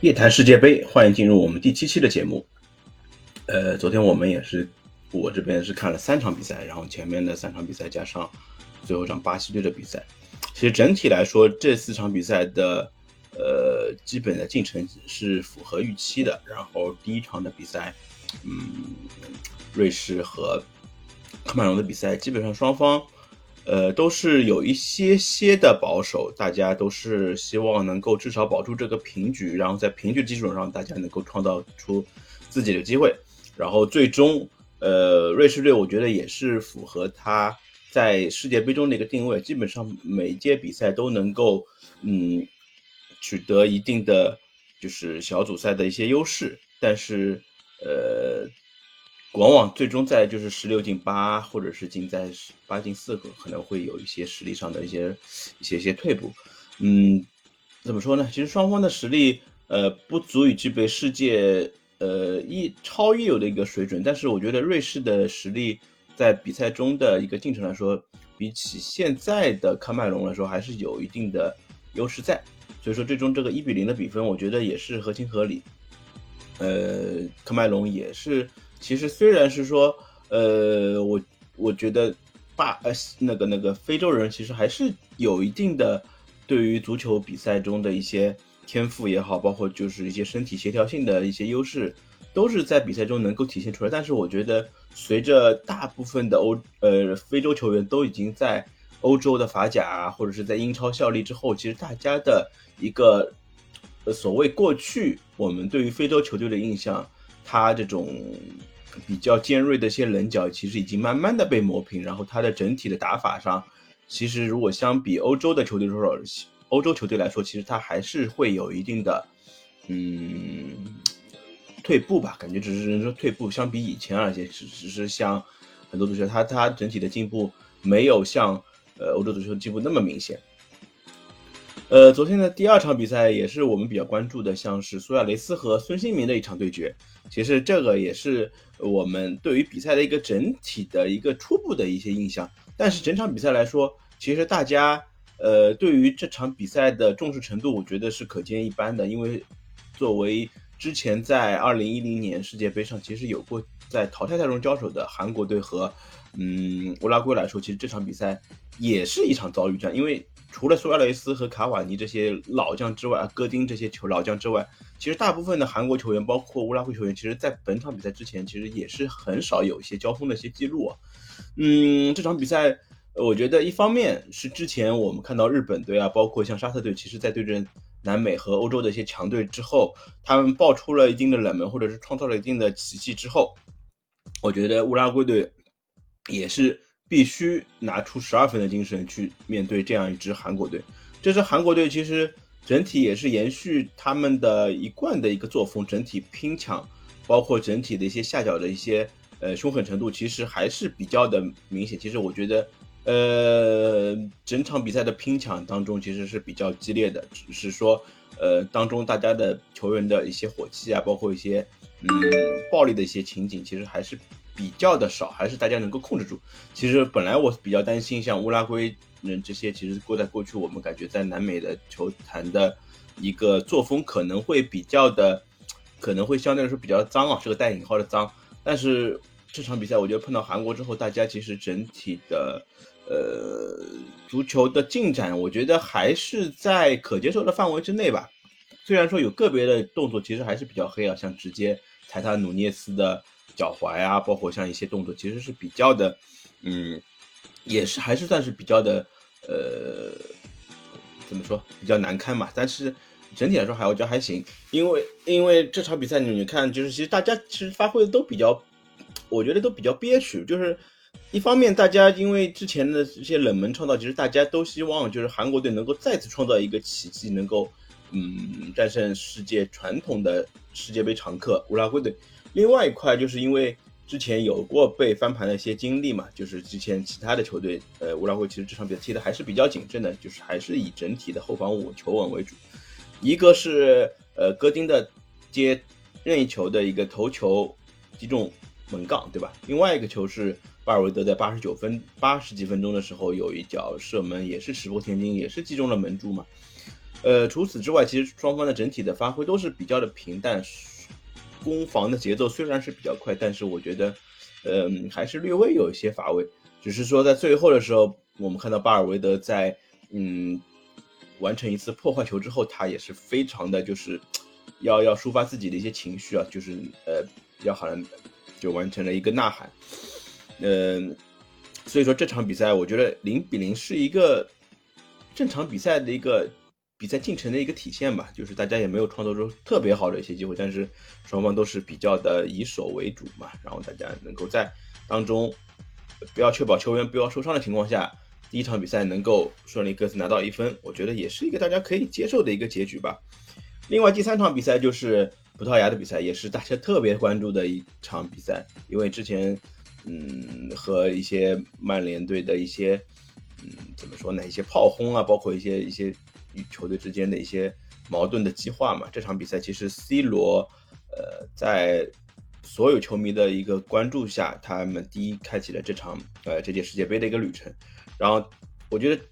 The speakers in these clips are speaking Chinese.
夜谈世界杯，欢迎进入我们第七期的节目。呃，昨天我们也是，我这边是看了三场比赛，然后前面的三场比赛加上最后一场巴西队的比赛。其实整体来说，这四场比赛的呃基本的进程是符合预期的。然后第一场的比赛，嗯，瑞士和喀麦隆的比赛，基本上双方。呃，都是有一些些的保守，大家都是希望能够至少保住这个平局，然后在平局基础上，大家能够创造出自己的机会，然后最终，呃，瑞士队我觉得也是符合他在世界杯中的一个定位，基本上每一届比赛都能够，嗯，取得一定的就是小组赛的一些优势，但是，呃。往往最终在就是十六进八，或者是进在八进四个，可能会有一些实力上的一些一些一些退步。嗯，怎么说呢？其实双方的实力，呃，不足以具备世界呃一超一流的一个水准。但是我觉得瑞士的实力在比赛中的一个进程来说，比起现在的喀麦隆来说，还是有一定的优势在。所以说，最终这个一比零的比分，我觉得也是合情合理。呃，喀麦隆也是。其实虽然是说，呃，我我觉得巴呃那个那个非洲人其实还是有一定的对于足球比赛中的一些天赋也好，包括就是一些身体协调性的一些优势，都是在比赛中能够体现出来。但是我觉得，随着大部分的欧呃非洲球员都已经在欧洲的法甲或者是在英超效力之后，其实大家的一个所谓过去我们对于非洲球队的印象，他这种。比较尖锐的一些棱角，其实已经慢慢的被磨平。然后它的整体的打法上，其实如果相比欧洲的球队说，欧洲球队来说，其实它还是会有一定的，嗯，退步吧。感觉只是说退步，相比以前而言，只只是像很多足球，它它整体的进步没有像呃欧洲足球进步那么明显。呃，昨天的第二场比赛也是我们比较关注的，像是苏亚雷斯和孙兴民的一场对决。其实这个也是我们对于比赛的一个整体的一个初步的一些印象。但是整场比赛来说，其实大家呃对于这场比赛的重视程度，我觉得是可见一斑的。因为作为之前在二零一零年世界杯上其实有过在淘汰赛中交手的韩国队和嗯乌拉圭来说，其实这场比赛也是一场遭遇战，因为。除了苏亚雷斯和卡瓦尼这些老将之外啊，戈丁这些球老将之外，其实大部分的韩国球员，包括乌拉圭球员，其实在本场比赛之前，其实也是很少有一些交锋的一些记录啊。嗯，这场比赛，我觉得一方面是之前我们看到日本队啊，包括像沙特队，其实在对阵南美和欧洲的一些强队之后，他们爆出了一定的冷门，或者是创造了一定的奇迹之后，我觉得乌拉圭队也是。必须拿出十二分的精神去面对这样一支韩国队。这支韩国队其实整体也是延续他们的一贯的一个作风，整体拼抢，包括整体的一些下脚的一些呃凶狠程度，其实还是比较的明显。其实我觉得，呃，整场比赛的拼抢当中其实是比较激烈的，只是说，呃，当中大家的球员的一些火气啊，包括一些嗯暴力的一些情景，其实还是。比较的少，还是大家能够控制住。其实本来我比较担心，像乌拉圭人这些，其实过在过去，我们感觉在南美的球坛的一个作风可能会比较的，可能会相对来说比较脏啊，是个带引号的脏。但是这场比赛，我觉得碰到韩国之后，大家其实整体的呃足球的进展，我觉得还是在可接受的范围之内吧。虽然说有个别的动作其实还是比较黑啊，像直接踩踏努涅斯的。脚踝啊，包括像一些动作，其实是比较的，嗯，也是还是算是比较的，呃，怎么说，比较难堪嘛。但是整体来说，还我觉得还行，因为因为这场比赛你看，就是其实大家其实发挥的都比较，我觉得都比较憋屈。就是一方面，大家因为之前的这些冷门创造，其实大家都希望就是韩国队能够再次创造一个奇迹，能够嗯战胜世界传统的世界杯常客乌拉圭队。另外一块就是因为之前有过被翻盘的一些经历嘛，就是之前其他的球队，呃，乌拉圭其实这场比赛踢的还是比较谨慎的，就是还是以整体的后防稳求稳为主。一个是呃戈丁的接任意球的一个头球击中门杠，对吧？另外一个球是巴尔韦德在八十九分八十几分钟的时候有一脚射门，也是石破天惊，也是击中了门柱嘛。呃，除此之外，其实双方的整体的发挥都是比较的平淡，攻防的节奏虽然是比较快，但是我觉得，嗯，还是略微有一些乏味。只是说在最后的时候，我们看到巴尔维德在嗯完成一次破坏球之后，他也是非常的就是要要抒发自己的一些情绪啊，就是呃要好像就完成了一个呐喊，嗯，所以说这场比赛我觉得零比零是一个正常比赛的一个。比赛进程的一个体现吧，就是大家也没有创造出特别好的一些机会，但是双方都是比较的以守为主嘛，然后大家能够在当中不要确保球员不要受伤的情况下，第一场比赛能够顺利各自拿到一分，我觉得也是一个大家可以接受的一个结局吧。另外第三场比赛就是葡萄牙的比赛，也是大家特别关注的一场比赛，因为之前嗯和一些曼联队的一些嗯怎么说呢，一些炮轰啊，包括一些一些。与球队之间的一些矛盾的激化嘛，这场比赛其实 C 罗，呃，在所有球迷的一个关注下，他们第一开启了这场呃这届世界杯的一个旅程。然后我觉得，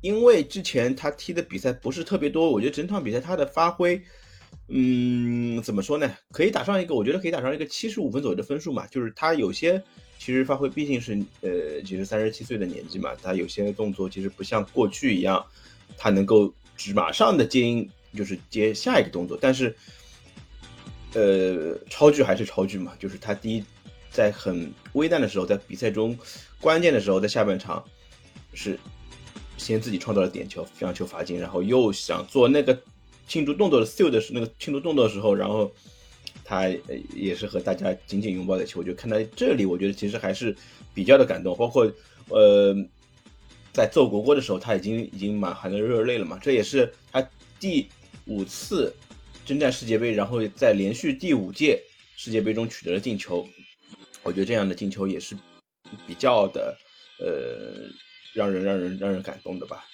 因为之前他踢的比赛不是特别多，我觉得整场比赛他的发挥，嗯，怎么说呢？可以打上一个，我觉得可以打上一个七十五分左右的分数嘛。就是他有些其实发挥毕竟是呃，其实三十七岁的年纪嘛，他有些动作其实不像过去一样。他能够只马上的接应，就是接下一个动作，但是，呃，超距还是超距嘛，就是他第一在很危难的时候，在比赛中关键的时候，在下半场是先自己创造了点球，让球罚进，然后又想做那个庆祝动作的 seal 的那个庆祝动作的时候，然后他也是和大家紧紧拥抱在一起，我就看到这里，我觉得其实还是比较的感动，包括呃。在奏国歌的时候，他已经已经满含着热泪了嘛？这也是他第五次征战世界杯，然后在连续第五届世界杯中取得了进球。我觉得这样的进球也是比较的呃，让人让人让人感动的吧。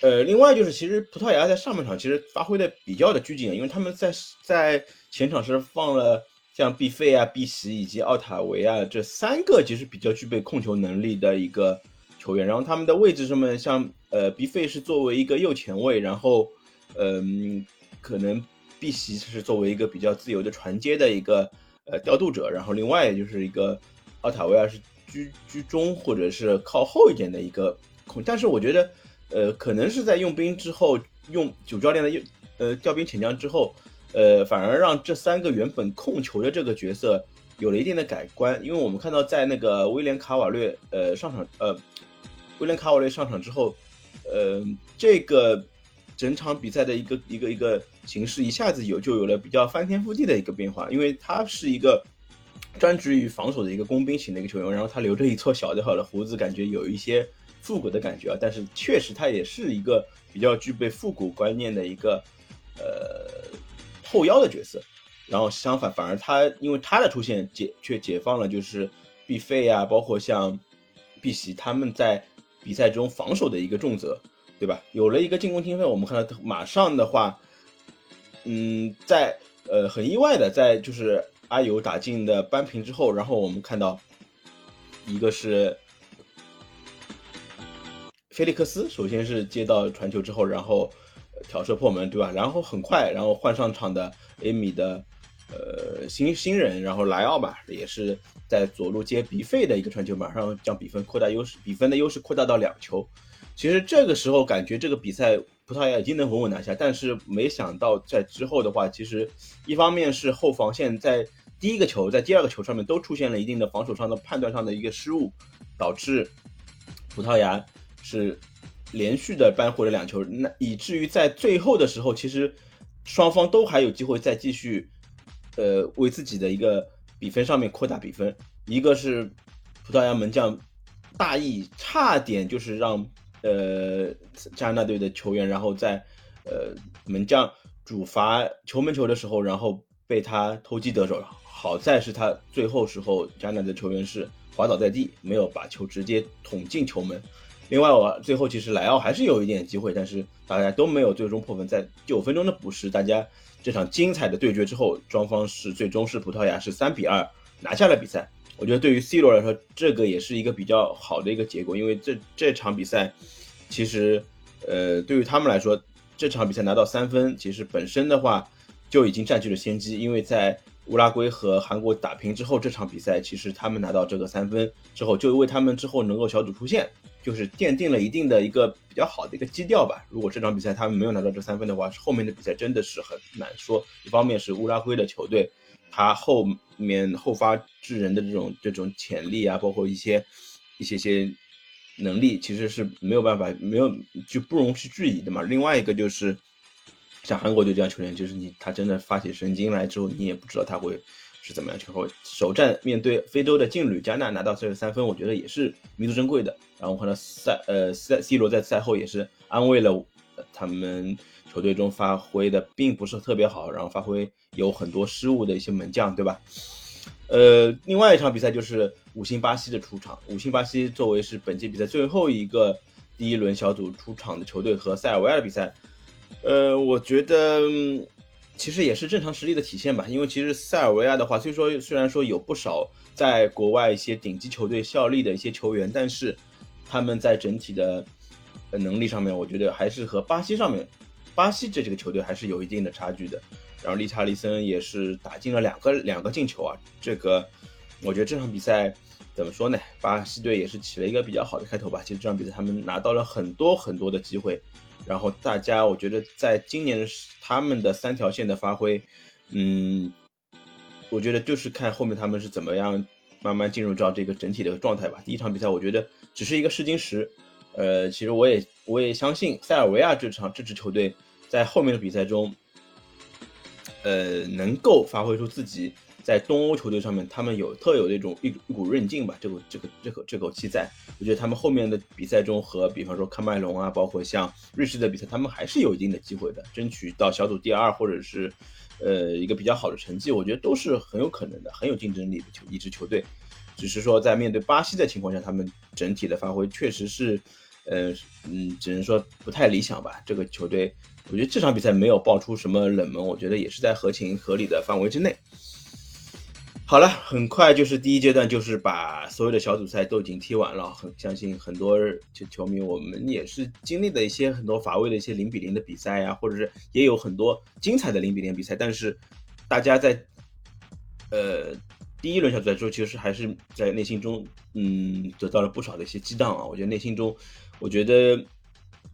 呃，另外就是其实葡萄牙在上半场其实发挥的比较的拘谨，因为他们在在前场是放了像毕费啊、毕席以及奥塔维啊这三个其实比较具备控球能力的一个。球员，然后他们的位置上面，像呃，B 费是作为一个右前卫，然后，嗯，可能 B 席是作为一个比较自由的传接的一个呃调度者，然后另外就是一个奥塔维尔是居居中或者是靠后一点的一个控，但是我觉得，呃，可能是在用兵之后，用主教练的用呃调兵遣将之后，呃，反而让这三个原本控球的这个角色有了一定的改观，因为我们看到在那个威廉卡瓦略呃上场呃。威廉卡瓦略上场之后，呃，这个整场比赛的一个一个一个形式一下子有就有了比较翻天覆地的一个变化，因为他是一个专职于防守的一个工兵型的一个球员，然后他留着一撮小的好的胡子，感觉有一些复古的感觉啊。但是确实他也是一个比较具备复古观念的一个呃后腰的角色。然后相反，反而他因为他的出现解却解放了就是毕费啊，包括像碧玺他们在。比赛中防守的一个重责，对吧？有了一个进攻天分，我们看到马上的话，嗯，在呃很意外的，在就是阿尤打进的扳平之后，然后我们看到一个是菲利克斯，首先是接到传球之后，然后挑射破门，对吧？然后很快，然后换上场的 A 米的。呃，新新人，然后莱奥吧，也是在左路接比费的一个传球，马上将比分扩大优势，比分的优势扩大到两球。其实这个时候感觉这个比赛葡萄牙已经能稳稳拿下，但是没想到在之后的话，其实一方面是后防线在第一个球，在第二个球上面都出现了一定的防守上的判断上的一个失误，导致葡萄牙是连续的扳回了两球，那以至于在最后的时候，其实双方都还有机会再继续。呃，为自己的一个比分上面扩大比分，一个是葡萄牙门将大意，差点就是让呃加拿大队的球员，然后在呃门将主罚球门球的时候，然后被他偷鸡得手。好在是他最后时候加拿大的球员是滑倒在地，没有把球直接捅进球门。另外，我最后其实莱奥还是有一点机会，但是大家都没有最终破门。在九分钟的补时，大家这场精彩的对决之后，双方是最终是葡萄牙是三比二拿下了比赛。我觉得对于 C 罗来说，这个也是一个比较好的一个结果，因为这这场比赛其实，呃，对于他们来说，这场比赛拿到三分，其实本身的话就已经占据了先机，因为在乌拉圭和韩国打平之后，这场比赛其实他们拿到这个三分之后，就为他们之后能够小组出线，就是奠定了一定的一个比较好的一个基调吧。如果这场比赛他们没有拿到这三分的话，后面的比赛真的是很难说。一方面是乌拉圭的球队，他后面后发制人的这种这种潜力啊，包括一些一些些能力，其实是没有办法没有就不容去质疑的嘛。另外一个就是。像韩国队这样球员，就是你他真的发起神经来之后，你也不知道他会是怎么样。最后首战面对非洲的劲旅加纳拿到这个三分，我觉得也是弥足珍贵的。然后看到赛呃赛 C 罗在赛后也是安慰了他们球队中发挥的并不是特别好，然后发挥有很多失误的一些门将，对吧？呃，另外一场比赛就是五星巴西的出场。五星巴西作为是本届比赛最后一个第一轮小组出场的球队和塞尔维亚的比赛。呃，我觉得其实也是正常实力的体现吧。因为其实塞尔维亚的话，虽说虽然说有不少在国外一些顶级球队效力的一些球员，但是他们在整体的能力上面，我觉得还是和巴西上面，巴西这几个球队还是有一定的差距的。然后利查利森也是打进了两个两个进球啊，这个我觉得这场比赛怎么说呢？巴西队也是起了一个比较好的开头吧。其实这场比赛他们拿到了很多很多的机会。然后大家，我觉得在今年他们的三条线的发挥，嗯，我觉得就是看后面他们是怎么样慢慢进入到这个整体的状态吧。第一场比赛，我觉得只是一个试金石，呃，其实我也我也相信塞尔维亚这场这支球队在后面的比赛中，呃，能够发挥出自己。在东欧球队上面，他们有特有的一种一一股韧劲吧，这个这个这口这口气在。我觉得他们后面的比赛中和，比方说喀麦隆啊，包括像瑞士的比赛，他们还是有一定的机会的，争取到小组第二或者是，呃，一个比较好的成绩，我觉得都是很有可能的，很有竞争力的球一支球队。只是说在面对巴西的情况下，他们整体的发挥确实是，呃嗯，只能说不太理想吧。这个球队，我觉得这场比赛没有爆出什么冷门，我觉得也是在合情合理的范围之内。好了，很快就是第一阶段，就是把所有的小组赛都已经踢完了。很相信很多球球迷，我们也是经历了一些很多乏味的一些零比零的比赛呀，或者是也有很多精彩的零比零比赛。但是大家在呃第一轮小组赛之后，其实还是在内心中嗯得到了不少的一些激荡啊。我觉得内心中，我觉得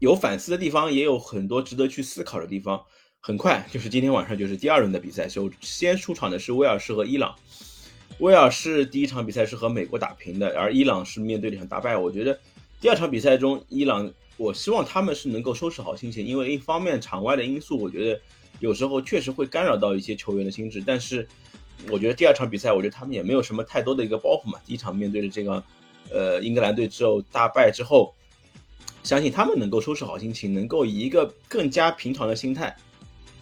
有反思的地方，也有很多值得去思考的地方。很快就是今天晚上就是第二轮的比赛，首先出场的是威尔士和伊朗。威尔士第一场比赛是和美国打平的，而伊朗是面对了一场大败。我觉得第二场比赛中，伊朗，我希望他们是能够收拾好心情，因为一方面场外的因素，我觉得有时候确实会干扰到一些球员的心智。但是我觉得第二场比赛，我觉得他们也没有什么太多的一个包袱嘛。第一场面对的这个呃英格兰队之后大败之后，相信他们能够收拾好心情，能够以一个更加平常的心态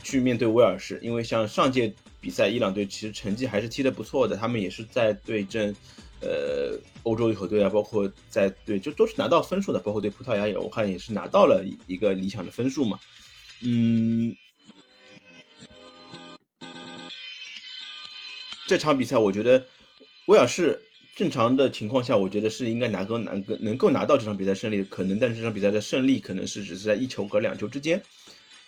去面对威尔士，因为像上届。比赛，伊朗队其实成绩还是踢得不错的，他们也是在对阵，呃，欧洲一球队啊，包括在对，就都是拿到分数的，包括对葡萄牙也，我看也是拿到了一个理想的分数嘛。嗯，这场比赛我觉得威尔士正常的情况下，我觉得是应该拿个拿个能够拿到这场比赛胜利的可能，但是这场比赛的胜利可能是只是在一球和两球之间，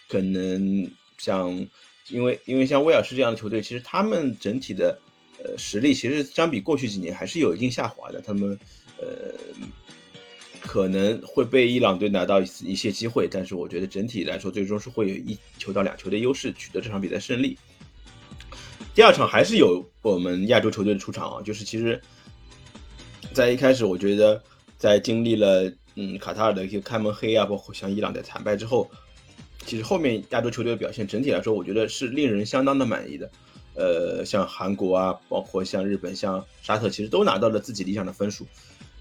可能像。因为因为像威尔士这样的球队，其实他们整体的呃实力其实相比过去几年还是有一定下滑的。他们呃可能会被伊朗队拿到一一些机会，但是我觉得整体来说，最终是会有一球到两球的优势取得这场比赛胜利。第二场还是有我们亚洲球队的出场啊，就是其实，在一开始我觉得在经历了嗯卡塔尔的一些开门黑啊，包括像伊朗的惨败之后。其实后面亚洲球队的表现整体来说，我觉得是令人相当的满意的。呃，像韩国啊，包括像日本、像沙特，其实都拿到了自己理想的分数。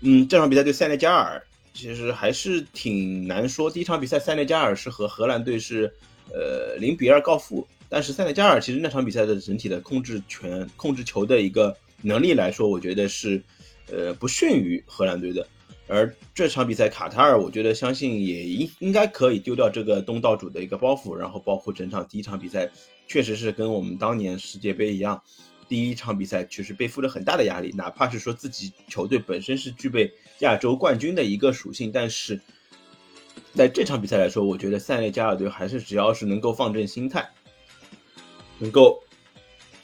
嗯，这场比赛对塞内加尔其实还是挺难说。第一场比赛塞内加尔是和荷兰队是呃零比二告负，但是塞内加尔其实那场比赛的整体的控制权、控制球的一个能力来说，我觉得是呃不逊于荷兰队的。而这场比赛，卡塔尔，我觉得相信也应应该可以丢掉这个东道主的一个包袱，然后包括整场第一场比赛，确实是跟我们当年世界杯一样，第一场比赛确实背负了很大的压力，哪怕是说自己球队本身是具备亚洲冠军的一个属性，但是在这场比赛来说，我觉得塞内加尔队还是只要是能够放正心态，能够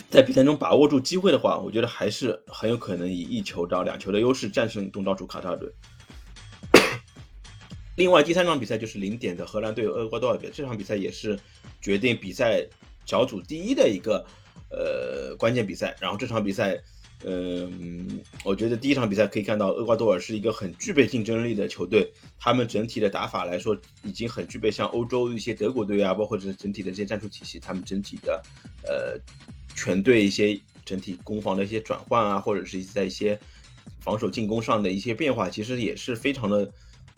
在比赛中把握住机会的话，我觉得还是很有可能以一球到两球的优势战胜东道主卡塔尔队。另外，第三场比赛就是零点的荷兰队厄瓜多尔队，这场比赛也是决定比赛小组第一的一个呃关键比赛。然后这场比赛。嗯，我觉得第一场比赛可以看到，厄瓜多尔是一个很具备竞争力的球队。他们整体的打法来说，已经很具备像欧洲一些德国队啊，包括这整体的这些战术体系。他们整体的呃全队一些整体攻防的一些转换啊，或者是在一些防守进攻上的一些变化，其实也是非常的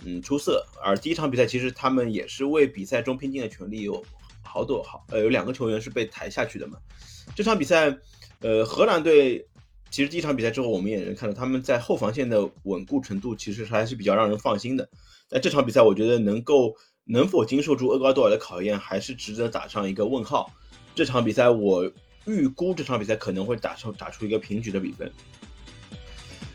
嗯出色。而第一场比赛，其实他们也是为比赛中拼尽了全力，有好多好呃有两个球员是被抬下去的嘛。这场比赛，呃，荷兰队。其实第一场比赛之后，我们也能看到他们在后防线的稳固程度，其实还是比较让人放心的。在这场比赛，我觉得能够能否经受住厄瓜多尔的考验，还是值得打上一个问号。这场比赛，我预估这场比赛可能会打出打出一个平局的比分。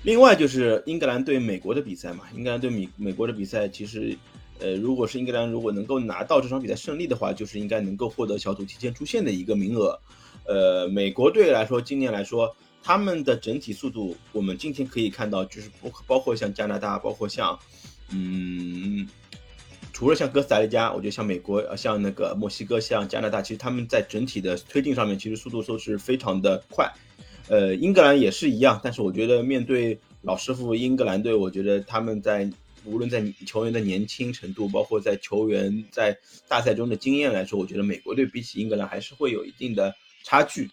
另外就是英格兰对美国的比赛嘛，英格兰对美美国的比赛，其实呃，如果是英格兰如果能够拿到这场比赛胜利的话，就是应该能够获得小组提前出线的一个名额。呃，美国队来说，今年来说。他们的整体速度，我们今天可以看到，就是包包括像加拿大，包括像，嗯，除了像哥斯达黎加，我觉得像美国，呃，像那个墨西哥，像加拿大，其实他们在整体的推进上面，其实速度都是非常的快。呃，英格兰也是一样，但是我觉得面对老师傅英格兰队，我觉得他们在无论在球员的年轻程度，包括在球员在大赛中的经验来说，我觉得美国队比起英格兰还是会有一定的差距。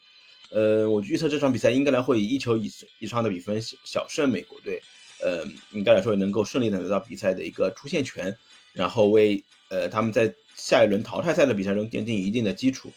呃，我预测这场比赛英格兰会以一球以以上的比分小胜美国队，呃，应该来说能够顺利的得到比赛的一个出线权，然后为呃他们在下一轮淘汰赛的比赛中奠定一定的基础。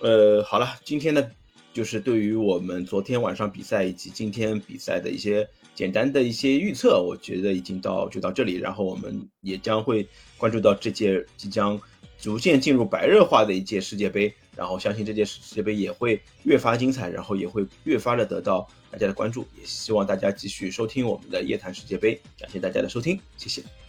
呃，好了，今天的就是对于我们昨天晚上比赛以及今天比赛的一些简单的一些预测，我觉得已经到就到这里，然后我们也将会关注到这届即将逐渐进入白热化的一届世界杯。然后相信这届世界杯也会越发精彩，然后也会越发的得到大家的关注，也希望大家继续收听我们的夜谈世界杯，感谢大家的收听，谢谢。